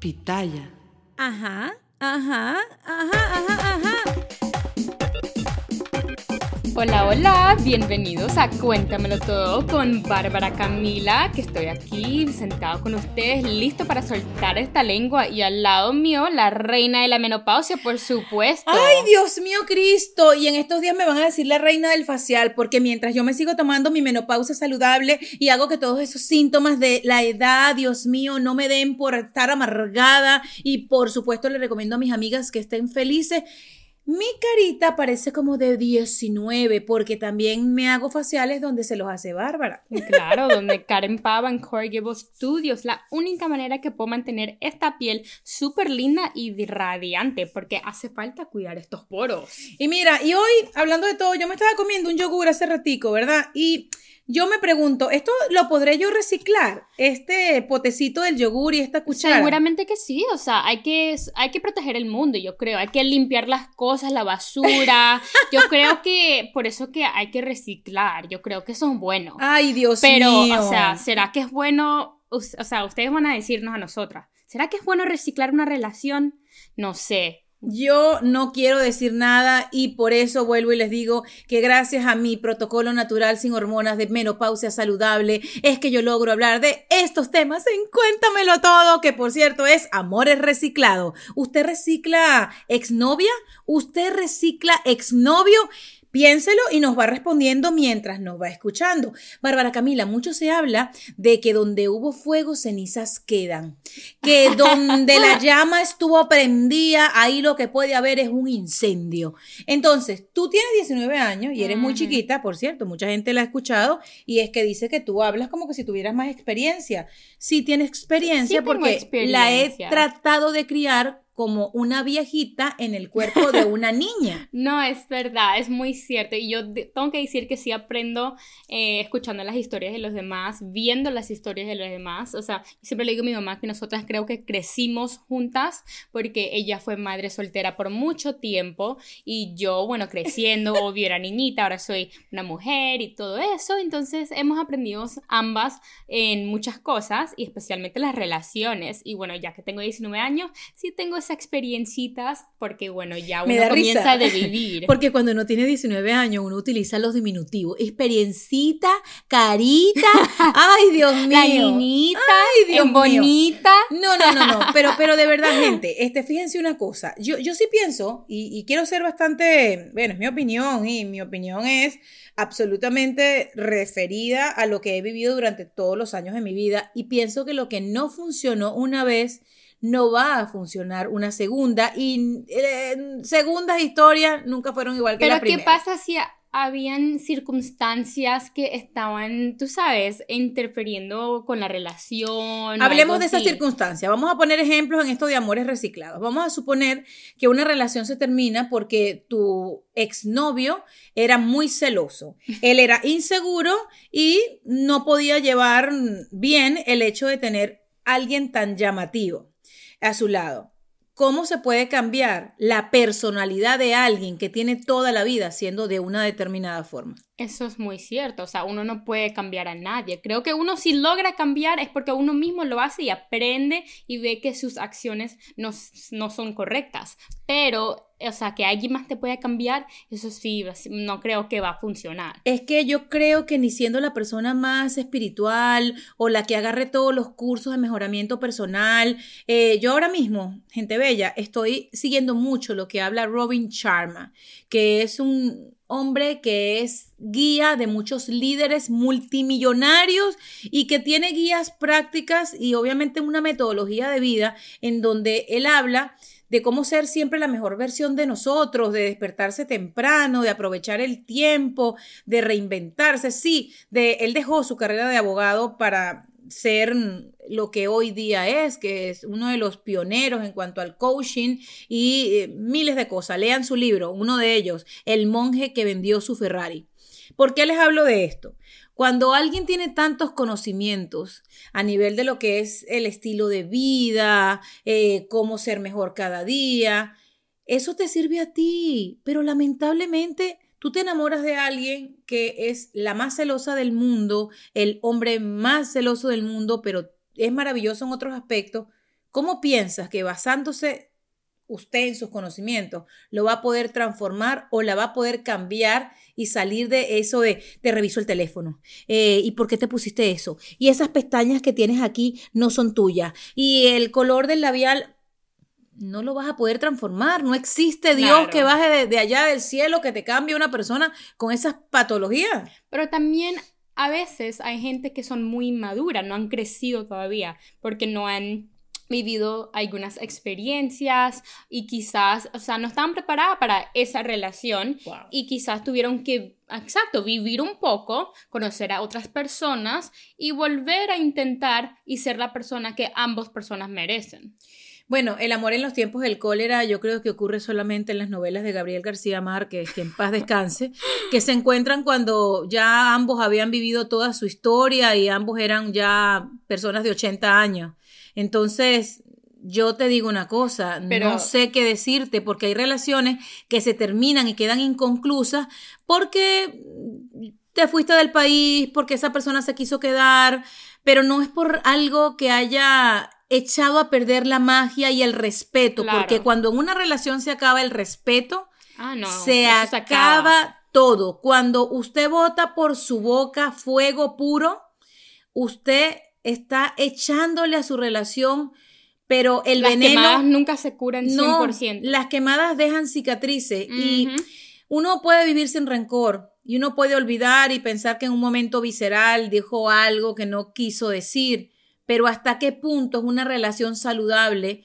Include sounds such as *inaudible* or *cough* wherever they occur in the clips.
pitaya. Ajá, ajá, ajá, ajá, ajá. Hola, hola, bienvenidos a Cuéntamelo Todo con Bárbara Camila, que estoy aquí sentado con ustedes, listo para soltar esta lengua y al lado mío la reina de la menopausia, por supuesto. Ay, Dios mío, Cristo. Y en estos días me van a decir la reina del facial, porque mientras yo me sigo tomando mi menopausia saludable y hago que todos esos síntomas de la edad, Dios mío, no me den por estar amargada y por supuesto le recomiendo a mis amigas que estén felices. Mi carita parece como de 19 porque también me hago faciales donde se los hace Bárbara. Claro, donde Karen Pava en Corrigible Studios. La única manera que puedo mantener esta piel súper linda y radiante porque hace falta cuidar estos poros. Y mira, y hoy, hablando de todo, yo me estaba comiendo un yogur hace ratico, ¿verdad? Y yo me pregunto, ¿esto lo podré yo reciclar? Este potecito del yogur y esta cuchara. Seguramente que sí, o sea, hay que, hay que proteger el mundo, yo creo. Hay que limpiar las cosas, la basura. *laughs* yo creo que por eso que hay que reciclar. Yo creo que eso es bueno. Ay, Dios Pero, mío. Pero, o sea, ¿será que es bueno? O sea, ustedes van a decirnos a nosotras. ¿Será que es bueno reciclar una relación? No sé. Yo no quiero decir nada y por eso vuelvo y les digo que gracias a mi protocolo natural sin hormonas de menopausia saludable es que yo logro hablar de estos temas en Cuéntamelo Todo, que por cierto es Amores Reciclado. ¿Usted recicla exnovia? ¿Usted recicla exnovio? Piénselo y nos va respondiendo mientras nos va escuchando. Bárbara Camila, mucho se habla de que donde hubo fuego, cenizas quedan. Que *laughs* donde la llama estuvo prendida, ahí lo que puede haber es un incendio. Entonces, tú tienes 19 años y eres muy chiquita, por cierto, mucha gente la ha escuchado y es que dice que tú hablas como que si tuvieras más experiencia. Sí tienes experiencia sí porque experiencia. la he tratado de criar como una viejita en el cuerpo de una niña. *laughs* no, es verdad, es muy cierto. Y yo tengo que decir que sí aprendo eh, escuchando las historias de los demás, viendo las historias de los demás. O sea, siempre le digo a mi mamá que nosotras creo que crecimos juntas porque ella fue madre soltera por mucho tiempo y yo, bueno, creciendo, *laughs* obvio era niñita, ahora soy una mujer y todo eso. Entonces hemos aprendido ambas en muchas cosas y especialmente las relaciones. Y bueno, ya que tengo 19 años, sí tengo experiencitas porque bueno, ya uno comienza de vivir. *laughs* Porque cuando uno tiene 19 años uno utiliza los diminutivos. Experiencita, carita, *laughs* ay Dios mío. La niñita, ay Dios bonita. No, no, no, no, *laughs* pero, pero de verdad gente, este, fíjense una cosa, yo, yo sí pienso y, y quiero ser bastante, bueno, es mi opinión y mi opinión es absolutamente referida a lo que he vivido durante todos los años de mi vida y pienso que lo que no funcionó una vez no va a funcionar una segunda y eh, segundas historias nunca fueron igual que Pero la primera. ¿qué pasa si habían circunstancias que estaban, tú sabes, interfiriendo con la relación? Hablemos de esas circunstancias. Vamos a poner ejemplos en esto de amores reciclados. Vamos a suponer que una relación se termina porque tu exnovio era muy celoso. Él era inseguro y no podía llevar bien el hecho de tener alguien tan llamativo a su lado. ¿Cómo se puede cambiar la personalidad de alguien que tiene toda la vida siendo de una determinada forma? Eso es muy cierto, o sea, uno no puede cambiar a nadie. Creo que uno si logra cambiar es porque uno mismo lo hace y aprende y ve que sus acciones no, no son correctas. Pero, o sea, que alguien más te pueda cambiar, eso sí, no creo que va a funcionar. Es que yo creo que ni siendo la persona más espiritual o la que agarre todos los cursos de mejoramiento personal, eh, yo ahora mismo, gente bella, estoy siguiendo mucho lo que habla Robin Sharma, que es un hombre que es guía de muchos líderes multimillonarios y que tiene guías prácticas y obviamente una metodología de vida en donde él habla de cómo ser siempre la mejor versión de nosotros, de despertarse temprano, de aprovechar el tiempo, de reinventarse. Sí, de él dejó su carrera de abogado para ser lo que hoy día es, que es uno de los pioneros en cuanto al coaching y eh, miles de cosas. Lean su libro, uno de ellos, El monje que vendió su Ferrari. ¿Por qué les hablo de esto? Cuando alguien tiene tantos conocimientos a nivel de lo que es el estilo de vida, eh, cómo ser mejor cada día, eso te sirve a ti, pero lamentablemente tú te enamoras de alguien que es la más celosa del mundo, el hombre más celoso del mundo, pero es maravilloso en otros aspectos. ¿cómo piensas que basándose usted en sus conocimientos lo va a poder transformar o la va a poder cambiar y salir de eso de te reviso el teléfono eh, y por qué te pusiste eso y esas pestañas que tienes aquí no son tuyas y el color del labial no lo vas a poder transformar. No existe Dios que baje de, de, allá del cielo, que te cambie una persona con esas patologías. Pero también a veces hay gente que son muy madura, no han crecido todavía, porque no han vivido algunas experiencias y quizás, o sea, no estaban preparadas para esa relación y quizás tuvieron que, exacto, vivir un poco, conocer a otras personas y volver a intentar y ser la persona que ambas personas merecen. Bueno, el amor en los tiempos del cólera yo creo que ocurre solamente en las novelas de Gabriel García Márquez, que en paz descanse, que se encuentran cuando ya ambos habían vivido toda su historia y ambos eran ya personas de 80 años. Entonces, yo te digo una cosa, no sé qué decirte, porque hay relaciones que se terminan y quedan inconclusas porque te fuiste del país, porque esa persona se quiso quedar, pero no es por algo que haya echado a perder la magia y el respeto, porque cuando en una relación se acaba el respeto, ah, se, acaba, todo. Cuando usted vota por su boca fuego puro, usted está echándole a su relación, pero el las veneno... Las quemadas nunca se curan 100%. las quemadas dejan cicatrices y uno puede vivir sin rencor y uno puede olvidar y pensar que en un momento visceral dijo algo que no quiso decir pero hasta qué punto es una relación saludable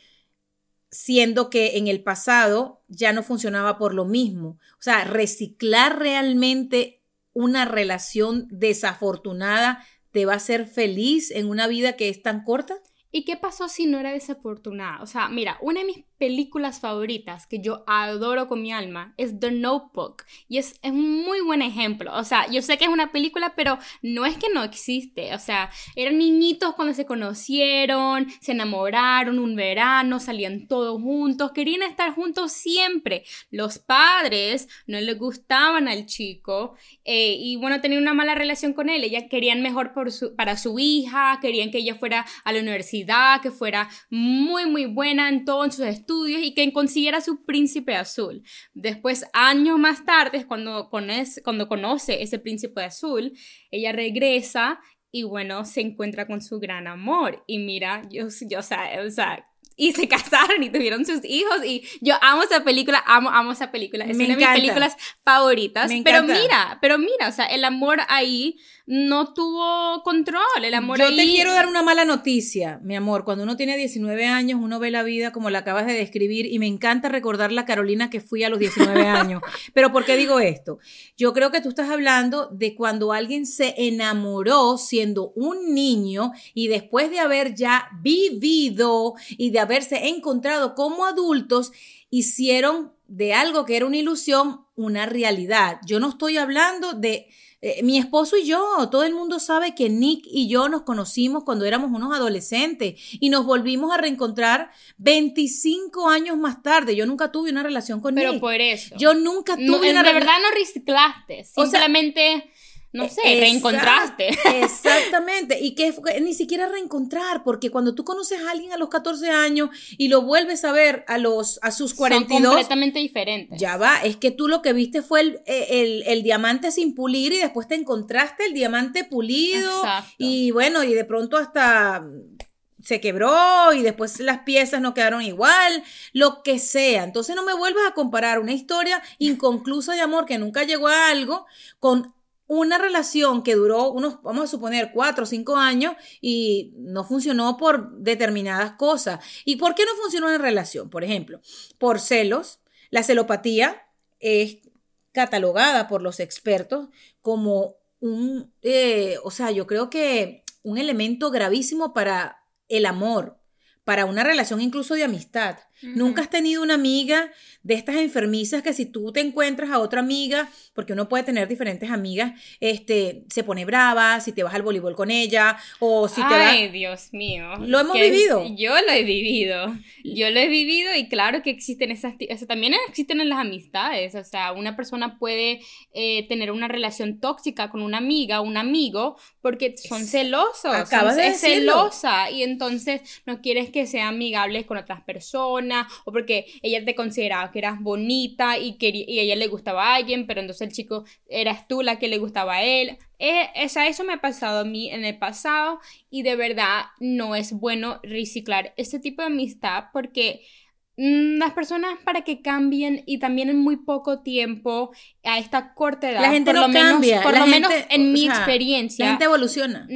siendo que en el pasado ya no funcionaba por lo mismo. O sea, reciclar realmente una relación desafortunada te va a hacer feliz en una vida que es tan corta. ¿Y qué pasó si no era desafortunada? O sea, mira, una de mis películas favoritas que yo adoro con mi alma es The Notebook. Y es, es, un muy buen ejemplo. O sea, yo sé que es una película, pero no es que no existe. O sea, eran niñitos cuando se conocieron, se enamoraron un verano, salían todos juntos, querían estar juntos siempre. Los padres no les gustaban al chico eh, y bueno, tenían una mala relación con él. Ellas querían mejor para su hija, querían que ella fuera a la universidad, que fuera muy, muy buena en todos sus estudios y que consiguiera su príncipe azul. Después, años más tarde, cuando conoce, cuando conoce ese príncipe azul, ella regresa y bueno, se encuentra con su gran amor. Y mira, yo, yo o sea, o sea y se *laughs* casaron y tuvieron sus hijos. Y yo amo esa película, amo, amo esa película, es una de mis películas favoritas, pero mira, pero mira, o sea, el amor ahí no tuvo control, el amor Yo ahí... te quiero dar una mala noticia, mi amor, cuando uno tiene 19 años, uno ve la vida como la acabas de describir y me encanta recordar la Carolina que fui a los 19 *laughs* años, pero ¿por qué digo esto? Yo creo que tú estás hablando de cuando alguien se enamoró siendo un niño y después de haber ya vivido y de haberse encontrado como adultos, hicieron de algo que era una ilusión una realidad. Yo no estoy hablando de eh, mi esposo y yo, todo el mundo sabe que Nick y yo nos conocimos cuando éramos unos adolescentes y nos volvimos a reencontrar 25 años más tarde. Yo nunca tuve una relación con Nick. Pero por eso. Yo nunca tuve una De verdad no reciclaste. Simplemente no sé, reencontraste. *laughs* Exactamente, y que ni siquiera reencontrar, porque cuando tú conoces a alguien a los 14 años y lo vuelves a ver a los a sus 42 Son completamente diferentes. Ya va, es que tú lo que viste fue el, el, el diamante sin pulir y después te encontraste el diamante pulido Exacto. y bueno, y de pronto hasta se quebró y después las piezas no quedaron igual, lo que sea. Entonces no me vuelvas a comparar una historia inconclusa de amor que nunca llegó a algo con una relación que duró unos, vamos a suponer, cuatro o cinco años y no funcionó por determinadas cosas. ¿Y por qué no funcionó una relación? Por ejemplo, por celos. La celopatía es catalogada por los expertos como un, eh, o sea, yo creo que un elemento gravísimo para el amor, para una relación incluso de amistad. Nunca has tenido una amiga de estas enfermizas que si tú te encuentras a otra amiga, porque uno puede tener diferentes amigas, este, se pone brava, si te vas al voleibol con ella, o si te Ay, Dios mío. Lo hemos vivido. Yo lo he vivido. Yo lo he vivido y claro que existen esas, o también existen en las amistades, o sea, una persona puede eh, tener una relación tóxica con una amiga, un amigo, porque son celosos. Acabas de es celosa y entonces no quieres que sea amigable con otras personas o porque ella te consideraba que eras bonita y, que, y a ella le gustaba a alguien, pero entonces el chico eras tú la que le gustaba a él. Eh, eso me ha pasado a mí en el pasado y de verdad no es bueno reciclar este tipo de amistad porque las personas para que cambien y también en muy poco tiempo a esta corta edad la gente por no lo menos cambia por la lo gente, menos en mi sea, experiencia. la gente evoluciona.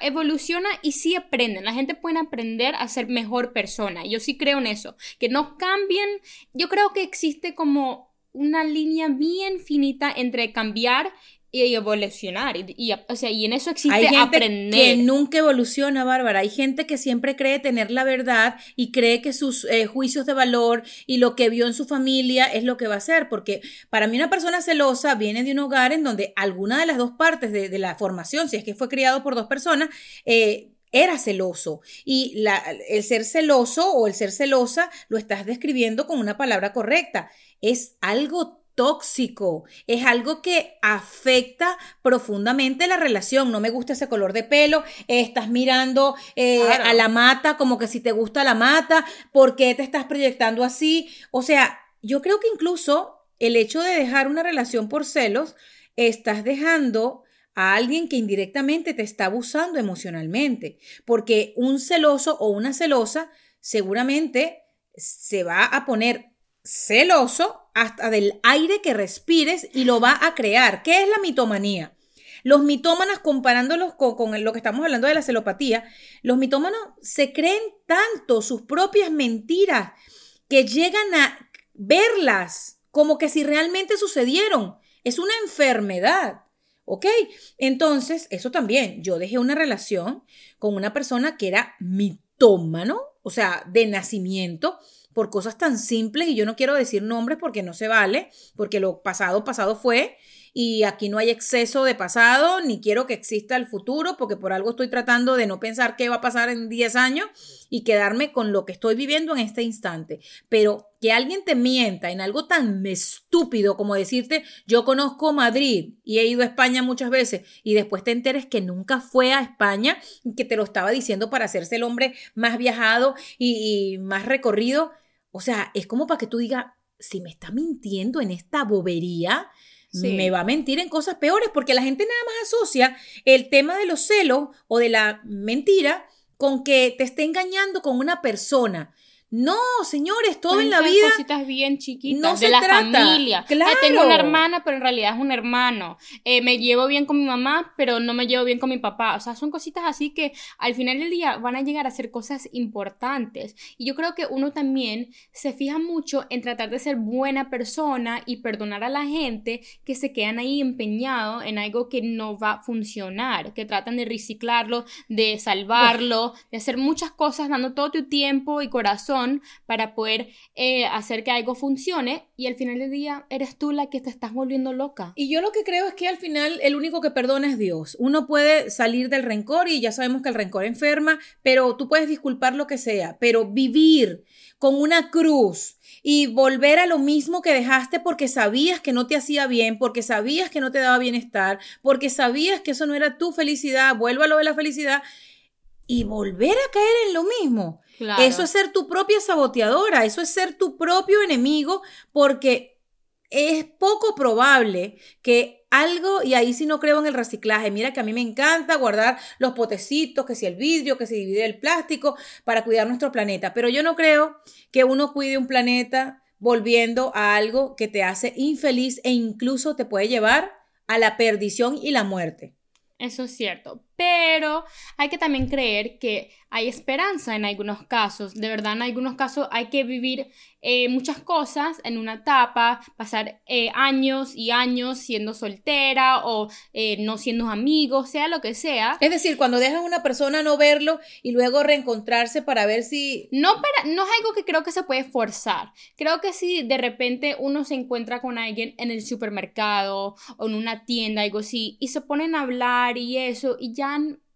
Evoluciona y sí aprenden. La gente puede aprender a ser mejor persona. Yo sí creo en eso. Que no cambien. Yo creo que existe como una línea bien finita entre cambiar y evolucionar. Y, o sea, y en eso existe Hay gente aprender. que nunca evoluciona, Bárbara. Hay gente que siempre cree tener la verdad y cree que sus eh, juicios de valor y lo que vio en su familia es lo que va a hacer. Porque para mí una persona celosa viene de un hogar en donde alguna de las dos partes de, de la formación, si es que fue criado por dos personas, eh, era celoso. Y la, el ser celoso o el ser celosa lo estás describiendo con una palabra correcta. Es algo tóxico, es algo que afecta profundamente la relación. No me gusta ese color de pelo, estás mirando eh, claro. a la mata como que si te gusta la mata, ¿por qué te estás proyectando así? O sea, yo creo que incluso el hecho de dejar una relación por celos, estás dejando a alguien que indirectamente te está abusando emocionalmente, porque un celoso o una celosa seguramente se va a poner celoso hasta del aire que respires y lo va a crear. ¿Qué es la mitomanía? Los mitómanos, comparándolos con, lo que estamos hablando de la celopatía, los mitómanos se creen tanto sus propias mentiras que llegan a verlas como que si realmente sucedieron. Es una enfermedad. ¿Ok? Entonces, eso también, yo dejé una relación con una persona que era mitómano, o sea, de nacimiento, por cosas tan simples y yo no quiero decir nombres porque no se vale, porque lo pasado pasado fue y aquí no hay exceso de pasado, ni quiero que exista el futuro, porque por algo estoy tratando de no pensar qué va a pasar en 10 años y quedarme con lo que estoy viviendo en este instante. Pero que alguien te mienta en algo tan estúpido como decirte, yo conozco Madrid y he ido a España muchas veces, y después te enteres que nunca fue a España que te lo estaba diciendo para hacerse el hombre más viajado y más recorrido. O sea, es como para que tú digas, si me está mintiendo en esta bobería, Sí. me va a mentir en cosas peores, porque la gente nada más asocia el tema de los celos o de la mentira con que te esté engañando con una persona. No, señores, todo en la vida. cositas bien chiquitas no de se la trata. familia. Claro. Eh, tengo una hermana, pero en realidad es un hermano. Eh, me llevo bien con mi mamá, pero no me llevo bien con mi papá. O sea, son cositas así que al final del día van a llegar a ser cosas importantes. Y yo creo que uno también se fija mucho en tratar de ser buena persona y perdonar a la gente que se quedan ahí empeñados en algo que no va a funcionar, que tratan de reciclarlo, de salvarlo, de hacer muchas cosas dando todo tu tiempo y corazón para poder eh, hacer que algo funcione y al final del día eres tú la que te estás volviendo loca. Y yo lo que creo es que al final el único que perdona es Dios. Uno puede salir del rencor y ya sabemos que el rencor enferma, pero tú puedes disculpar lo que sea, pero vivir con una cruz y volver a lo mismo que dejaste porque sabías que no te hacía bien, porque sabías que no te daba bienestar, porque sabías que eso no era tu felicidad, vuelva a lo de la felicidad y volver a caer en lo mismo. Claro. Eso es ser tu propia saboteadora, eso es ser tu propio enemigo, porque es poco probable que algo, y ahí sí no creo en el reciclaje, mira que a mí me encanta guardar los potecitos, que si el vidrio, que si divide el plástico, para cuidar nuestro planeta, pero yo no creo que uno cuide un planeta volviendo a algo que te hace infeliz e incluso te puede llevar a la perdición y la muerte. Eso es cierto. Pero hay que también creer que hay esperanza en algunos casos. De verdad, en algunos casos hay que vivir eh, muchas cosas en una etapa, pasar eh, años y años siendo soltera o eh, no siendo amigos, sea lo que sea. Es decir, cuando dejas a una persona no verlo y luego reencontrarse para ver si... No, para, no es algo que creo que se puede forzar. Creo que si de repente uno se encuentra con alguien en el supermercado o en una tienda, algo así, y se ponen a hablar y eso, y ya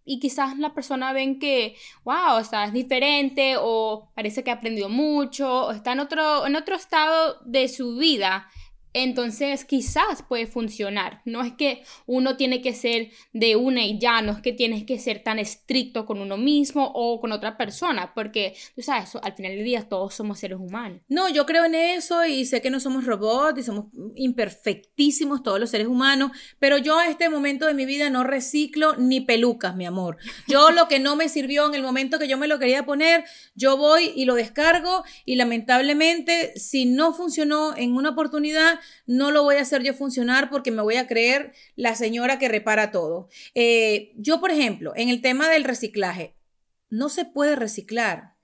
y quizás la persona ven que, wow, o sea, es diferente o parece que ha aprendido mucho o está en otro, en otro estado de su vida entonces quizás puede funcionar. No es que uno tiene que ser de una y ya, no es que tienes que ser tan estricto con uno mismo o con otra persona, porque tú sabes, al final del día todos somos seres humanos. No, yo creo en eso y sé que no somos robots y somos imperfectísimos todos los seres humanos, pero yo a este momento de mi vida no reciclo ni pelucas, mi amor. Yo lo que no me sirvió en el momento que yo me lo quería poner, yo voy y lo descargo y lamentablemente si no funcionó en una oportunidad, no lo voy a hacer yo funcionar porque me voy a creer la señora que repara todo. Eh, yo, por ejemplo, en el tema del reciclaje, no se puede reciclar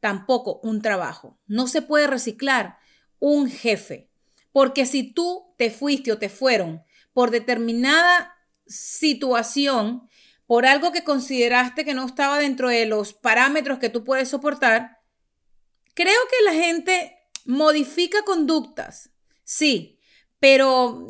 tampoco un trabajo, no se puede reciclar un jefe, porque si tú te fuiste o te fueron por determinada situación, por algo que consideraste que no estaba dentro de los parámetros que tú puedes soportar, creo que la gente modifica conductas Sí, pero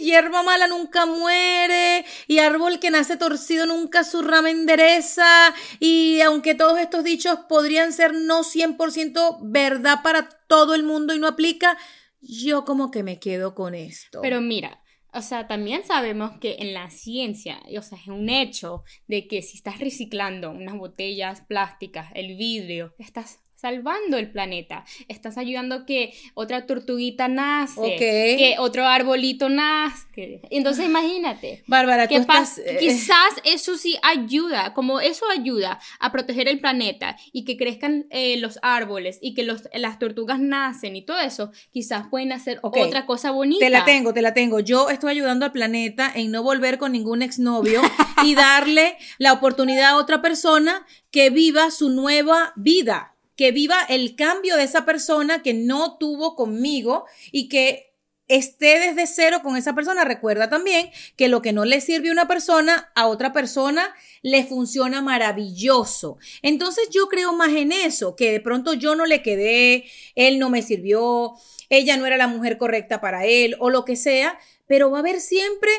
hierba mala nunca muere y árbol que nace torcido nunca su rama endereza y aunque todos estos dichos podrían ser no 100% verdad para todo el mundo y no aplica, yo como que me quedo con esto. Pero mira, o sea, también sabemos que en la ciencia, o sea, es un hecho de que si estás reciclando unas botellas plásticas, el vidrio, estás salvando el planeta. Estás ayudando a que otra tortuguita nace, que otro arbolito nazca. Entonces imagínate. Bárbara, tú estás, eh, quizás eso sí ayuda, como eso ayuda a proteger el planeta y que crezcan eh, los árboles y que los, las tortugas nacen y todo eso, quizás pueden hacer otra cosa bonita. Te la tengo, te la tengo. Yo estoy ayudando al planeta en no volver con ningún exnovio *laughs* y darle la oportunidad a otra persona que viva su nueva vida que viva el cambio de esa persona que no tuvo conmigo y que esté desde cero con esa persona. Recuerda también que lo que no le sirve a una persona, a otra persona le funciona maravilloso. Entonces yo creo más en eso, que de pronto yo no le quedé, él no me sirvió, ella no era la mujer correcta para él o lo que sea, pero va a haber siempre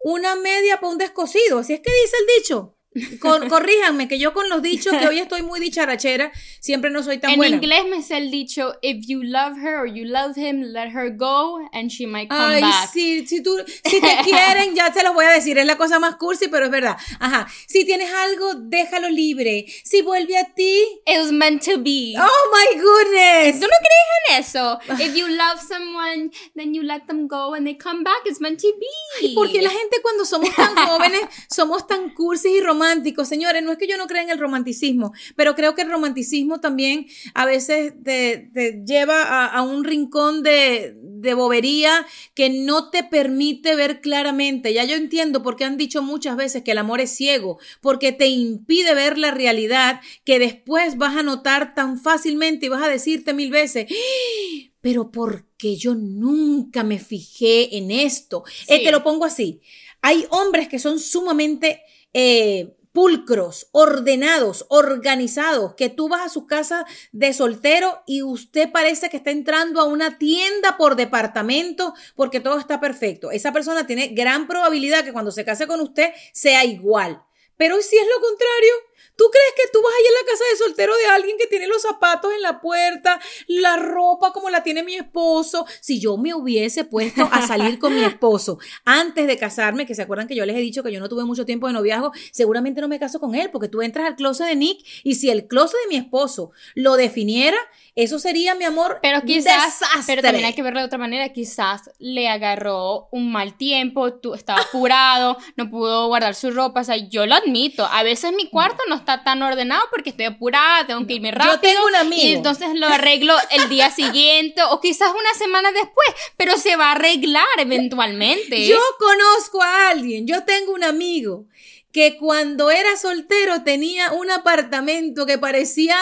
una media para un descosido. Así es que dice el dicho. Corríjanme, que yo con los dichos, que hoy estoy muy dicharachera, siempre no soy tan en buena. En inglés me sé el dicho, if you love her or you love him, let her go and she might come Ay, back. Sí, si, tú, si te quieren, ya te lo voy a decir, es la cosa más cursi, pero es verdad. Ajá, si tienes algo, déjalo libre. Si vuelve a ti... It was meant to be. Oh, my goodness. ¿Tú no crees en eso? If you love someone, then you let them go and they come back, it's meant to be. Porque la gente cuando somos tan jóvenes, somos tan cursis y románticos Señores, no es que yo no crea en el romanticismo, pero creo que el romanticismo también a veces te, lleva a, un rincón de, de bobería que no te permite ver claramente. Ya yo entiendo por qué han dicho muchas veces que el amor es ciego, porque te impide ver la realidad que después vas a notar tan fácilmente y vas a decirte mil veces, ¡Ah! pero porque yo nunca me fijé en esto. Eh, te lo pongo así. Hay hombres que son sumamente eh, pulcros, ordenados, organizados, que tú vas a su casa de soltero y usted parece que está entrando a una tienda por departamento porque todo está perfecto. Esa persona tiene gran probabilidad que cuando se case con usted sea igual. Pero si es lo contrario, ¿Tú crees que tú vas a ir a la casa de soltero de alguien que tiene los zapatos en la puerta, la ropa como la tiene mi esposo? Si yo me hubiese puesto a salir con mi esposo antes de casarme, que se acuerdan que yo les he dicho que yo no tuve mucho tiempo de noviazgo, seguramente no me caso con él, porque tú entras al closet de Nick y si el closet de mi esposo lo definiera, eso sería mi amor. Pero quizás, pero también hay que verlo de otra manera, quizás le agarró un mal tiempo, tú estaba apurado, no pudo guardar su ropa, o sea, yo lo admito, a veces mi cuarto no está tan ordenado porque estoy apurada, tengo que irme rápido. Yo tengo un amigo. Y entonces lo arreglo el día siguiente o quizás una semana después, pero se va a arreglar eventualmente. Yo conozco a alguien, yo tengo un amigo que cuando era soltero tenía un apartamento que parecía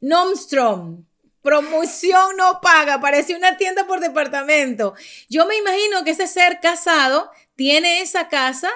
Nomstrom. Promoción no paga, parecía una tienda por departamento. Yo me imagino que ese ser casado tiene esa casa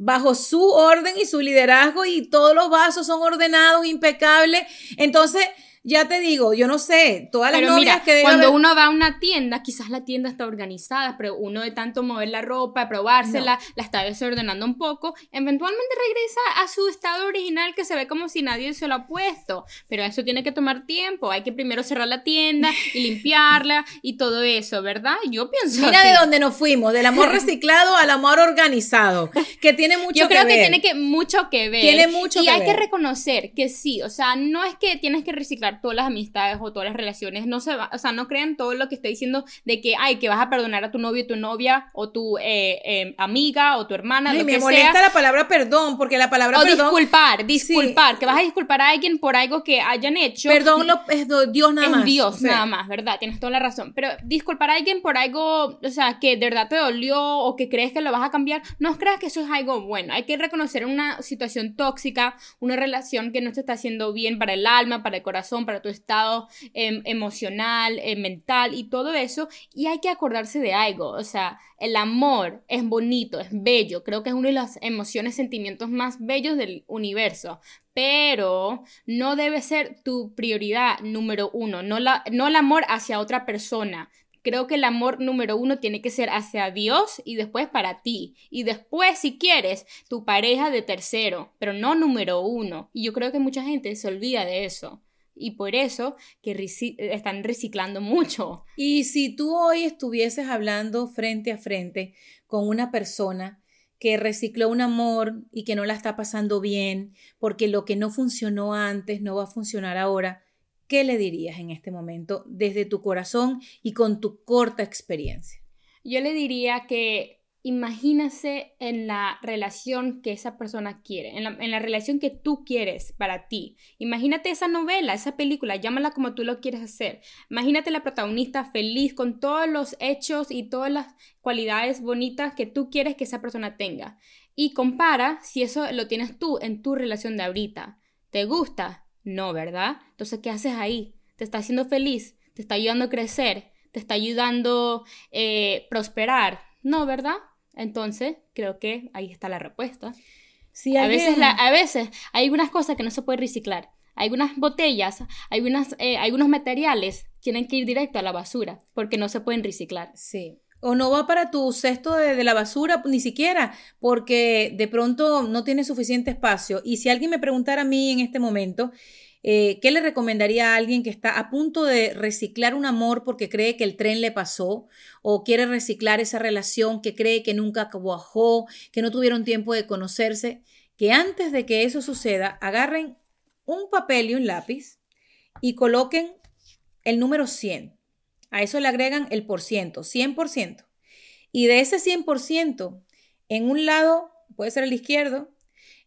bajo su orden y su liderazgo y todos los vasos son ordenados, impecables. Entonces, ya te digo, yo no sé, todas las novias que cuando uno va a una tienda, quizás la tienda está organizada, pero uno de tanto mover la ropa, probársela, la está desordenando un poco, eventualmente regresa a su estado original que se ve como si nadie se lo ha puesto, pero eso tiene que tomar tiempo, hay que primero cerrar la tienda *laughs* y limpiarla y todo eso, ¿verdad? Yo pienso Mira de dónde nos fuimos, del amor reciclado al amor organizado, que tiene mucho que ver. Yo creo que tiene que mucho que ver. Tiene mucho y hay que reconocer que sí, o sea, no es que tienes que reciclar todas las amistades o todas las relaciones. No se va, o sea, no crean todo lo que está diciendo de que, ay, que vas a perdonar a tu novio, tu novia, o tu eh, eh, amiga, o tu hermana. Ay, me molesta la palabra perdón, porque la palabra o perdón. disculpar, disculpar, que vas a disculpar a alguien por algo que hayan hecho. Perdón lo, es Dios nada más. Dios nada más, ¿verdad? Tienes toda la razón. Pero disculpar a alguien por algo, o sea, que de verdad te dolió o que crees que lo vas a cambiar, no creas que eso es algo bueno. Hay que reconocer una situación tóxica, una relación que no te está haciendo bien para el alma, para el corazón, para tu estado em, emocional, eh, mental y todo eso. Y hay que acordarse de algo, o sea, el amor es bonito, es bello, creo que es una de las emociones, sentimientos más bellos del universo, pero no debe ser tu prioridad número uno, no, la, no el amor hacia otra persona, creo que el amor número uno tiene que ser hacia Dios y después para ti. Y después, si quieres, tu pareja de tercero, pero no número uno. Y yo creo que mucha gente se olvida de eso y por eso que están reciclando mucho. Y si tú hoy estuvieses hablando frente a frente con una persona que recicló un amor y que no la está pasando bien, porque lo que no funcionó antes no va a funcionar ahora, ¿qué le dirías en este momento desde tu corazón y con tu corta experiencia? Yo le diría que imagínase en la relación que esa persona quiere, en la, relación que tú quieres para ti. Imagínate esa novela, esa película, llámala como tú lo quieres hacer. Imagínate la protagonista feliz con todos los hechos y todas las cualidades bonitas que tú quieres que esa persona tenga. Y compara si eso lo tienes tú en tu relación de ahorita. ¿Te gusta? No, ¿verdad? Entonces, ¿qué haces ahí? ¿Te está haciendo feliz? ¿Te está ayudando a crecer? ¿Te está ayudando a eh, prosperar? No, ¿verdad? Entonces, creo que ahí está la respuesta. Sí, a, veces a veces hay algunas cosas que no se pueden reciclar. Algunas botellas, algunas, eh, algunos materiales tienen que ir directo a la basura porque no se pueden reciclar. Sí. O no va para tu cesto de, de, la basura ni siquiera, porque de pronto no tiene suficiente espacio. Y si alguien me preguntara a mí en este momento, eh, ¿Qué le recomendaría a alguien que está a punto de reciclar un amor porque cree que el tren le pasó o quiere reciclar esa relación que cree que nunca cuajó, que no tuvieron tiempo de conocerse? Que antes de que eso suceda, agarren un papel y un lápiz y coloquen el número 100. A eso le agregan el por ciento, 100%. Y de ese 100%, en un lado, puede ser el izquierdo,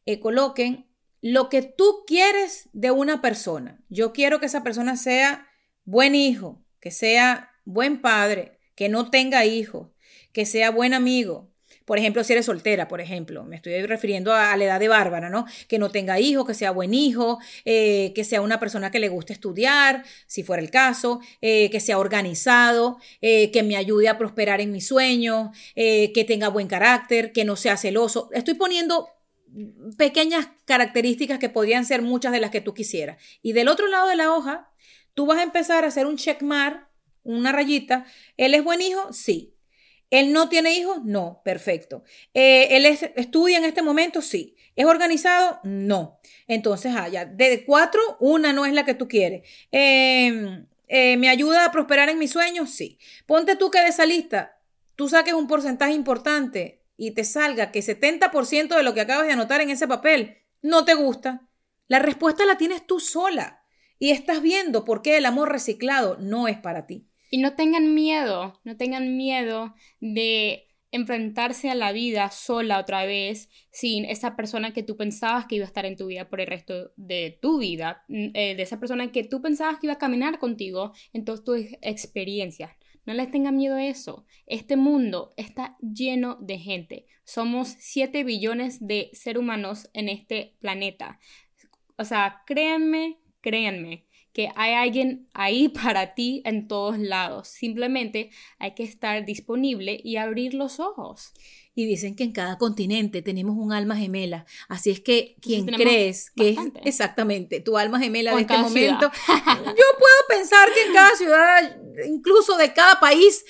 eh, coloquen lo que tú quieres de una persona. Yo quiero que esa persona sea buen hijo, que sea buen padre, que no tenga hijos, que sea buen amigo. Por ejemplo, si eres soltera, por ejemplo, me estoy refiriendo a, la edad de Bárbara, ¿no? Que no tenga hijos, que sea buen hijo, eh, que sea una persona que le guste estudiar, si fuera el caso, eh, que sea organizado, eh, que me ayude a prosperar en mis sueños, que tenga buen carácter, que no sea celoso. Estoy poniendo pequeñas características que podrían ser muchas de las que tú quisieras. Y del otro lado de la hoja, tú vas a empezar a hacer un checkmark, una rayita. ¿Él es buen hijo? Sí. ¿Él no tiene hijos? No, perfecto. Eh, ¿Él estudia en este momento? Sí. ¿Es organizado? No. Entonces, ah, ya, de cuatro, una no es la que tú quieres. Em, eh, ¿Me ayuda a prosperar en mis sueños? Sí. Ponte tú que de esa lista tú saques un porcentaje importante y te salga que 70% de lo que acabas de anotar en ese papel no te gusta, la respuesta la tienes tú sola y estás viendo por qué el amor reciclado no es para ti. Y no tengan miedo, no tengan miedo de enfrentarse a la vida sola otra vez sin esa persona que tú pensabas que iba a estar en tu vida por el resto de tu vida, eh, de esa persona que tú pensabas que iba a caminar contigo en todas tus experiencias. No les tengan miedo a eso. Este mundo está lleno de gente. Somos 7 billones de seres humanos en este planeta. O sea, créanme, créanme que hay alguien ahí *laughs* para ti en todos lados. Simplemente hay que estar disponible y abrir los ojos. Y dicen que en cada continente tenemos un alma gemela. Así es que quien crees que es exactamente tu alma gemela de este momento, *laughs* yo puedo pensar que en cada ciudad, incluso de cada país,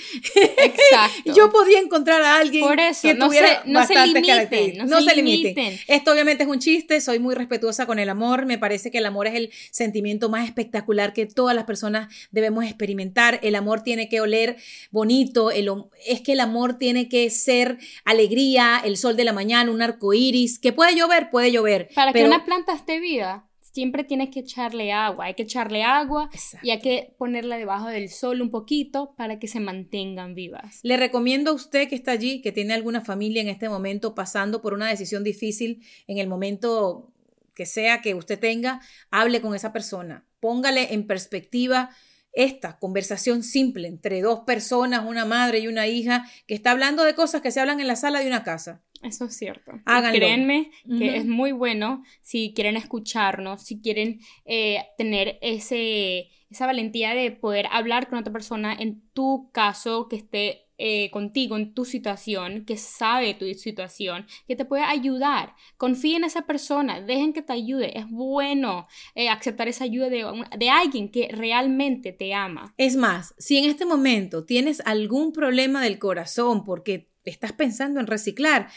*laughs* yo podría encontrar a alguien que tuviera no se, limiten, no, se, limiten. Esto obviamente es un chiste, soy muy respetuosa con el amor, me parece que el amor es el sentimiento más espectacular que todas las personas debemos experimentar. El amor tiene que oler bonito, es que el amor tiene que ser alegría, el sol de la mañana, un arco iris, que puede llover, puede llover. Para que una planta esté viva, siempre tienes que echarle agua, hay que echarle agua y hay que ponerla debajo del sol un poquito para que se mantengan vivas. Le recomiendo a usted que está allí, que tiene alguna familia en este momento pasando por una decisión difícil, en el momento que sea que usted tenga, hable con esa persona, póngale en perspectiva esta conversación simple entre dos personas, una madre y una hija, que está hablando de cosas que se hablan en la sala de una casa. Eso es cierto. créanme que es muy bueno si quieren escucharnos, si quieren eh, tener ese, esa valentía de poder hablar con otra persona en tu caso que esté eh, contigo en tu situación, que sabe tu situación, que te puede ayudar. Confía en esa persona, dejen que te ayude. Es bueno eh, aceptar esa ayuda de, de alguien que realmente te ama. Es más, si en este momento tienes algún problema del corazón porque estás pensando en reciclar,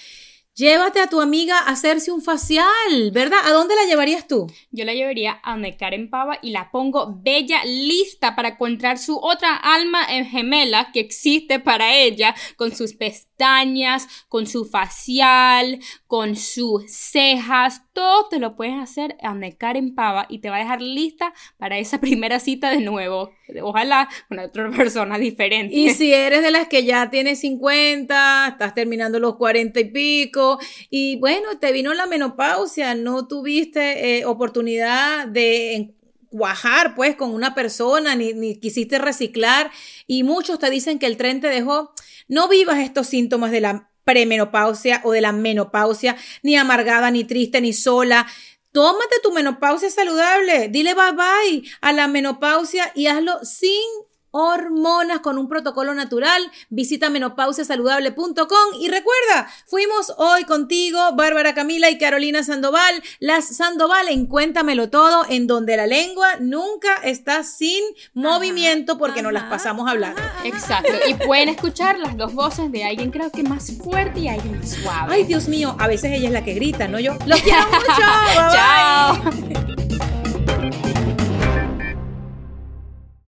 Llévate a tu amiga a hacerse un facial, ¿verdad? ¿A dónde la llevarías tú? Yo la llevaría a donde Karen Pava y la pongo bella, lista para encontrar su otra alma gemela que existe para ella, con sus pestañas, con su facial, con sus cejas, todo te lo puedes hacer a donde Pava y te va a dejar lista para esa *laughs* primera cita de nuevo. Ojalá con otra *laughs* persona diferente. Y si eres de las que ya tienes 50, estás terminando los 40 y pico, y bueno, te vino la menopausia, no tuviste eh, oportunidad de cuajar pues con una persona, ni, ni, quisiste reciclar, y muchos te dicen que el tren te dejó, no vivas estos síntomas de la premenopausia o de la menopausia, ni amargada, ni triste, ni sola. Tómate tu menopausia saludable, dile bye bye a la menopausia y hazlo sin hormonas con un protocolo natural. Visita menopausiasaludable.com y recuerda, fuimos hoy contigo, Bárbara Camila y Carolina Sandoval, las Sandoval en Cuéntamelo Todo, en donde la lengua nunca está sin movimiento porque nos las pasamos hablando. Exacto, y pueden escuchar las dos voces de alguien creo que más fuerte y alguien más suave. Ay, Dios mío, a veces ella es la que grita, no yo. Los quiero *laughs* mucho. Chao.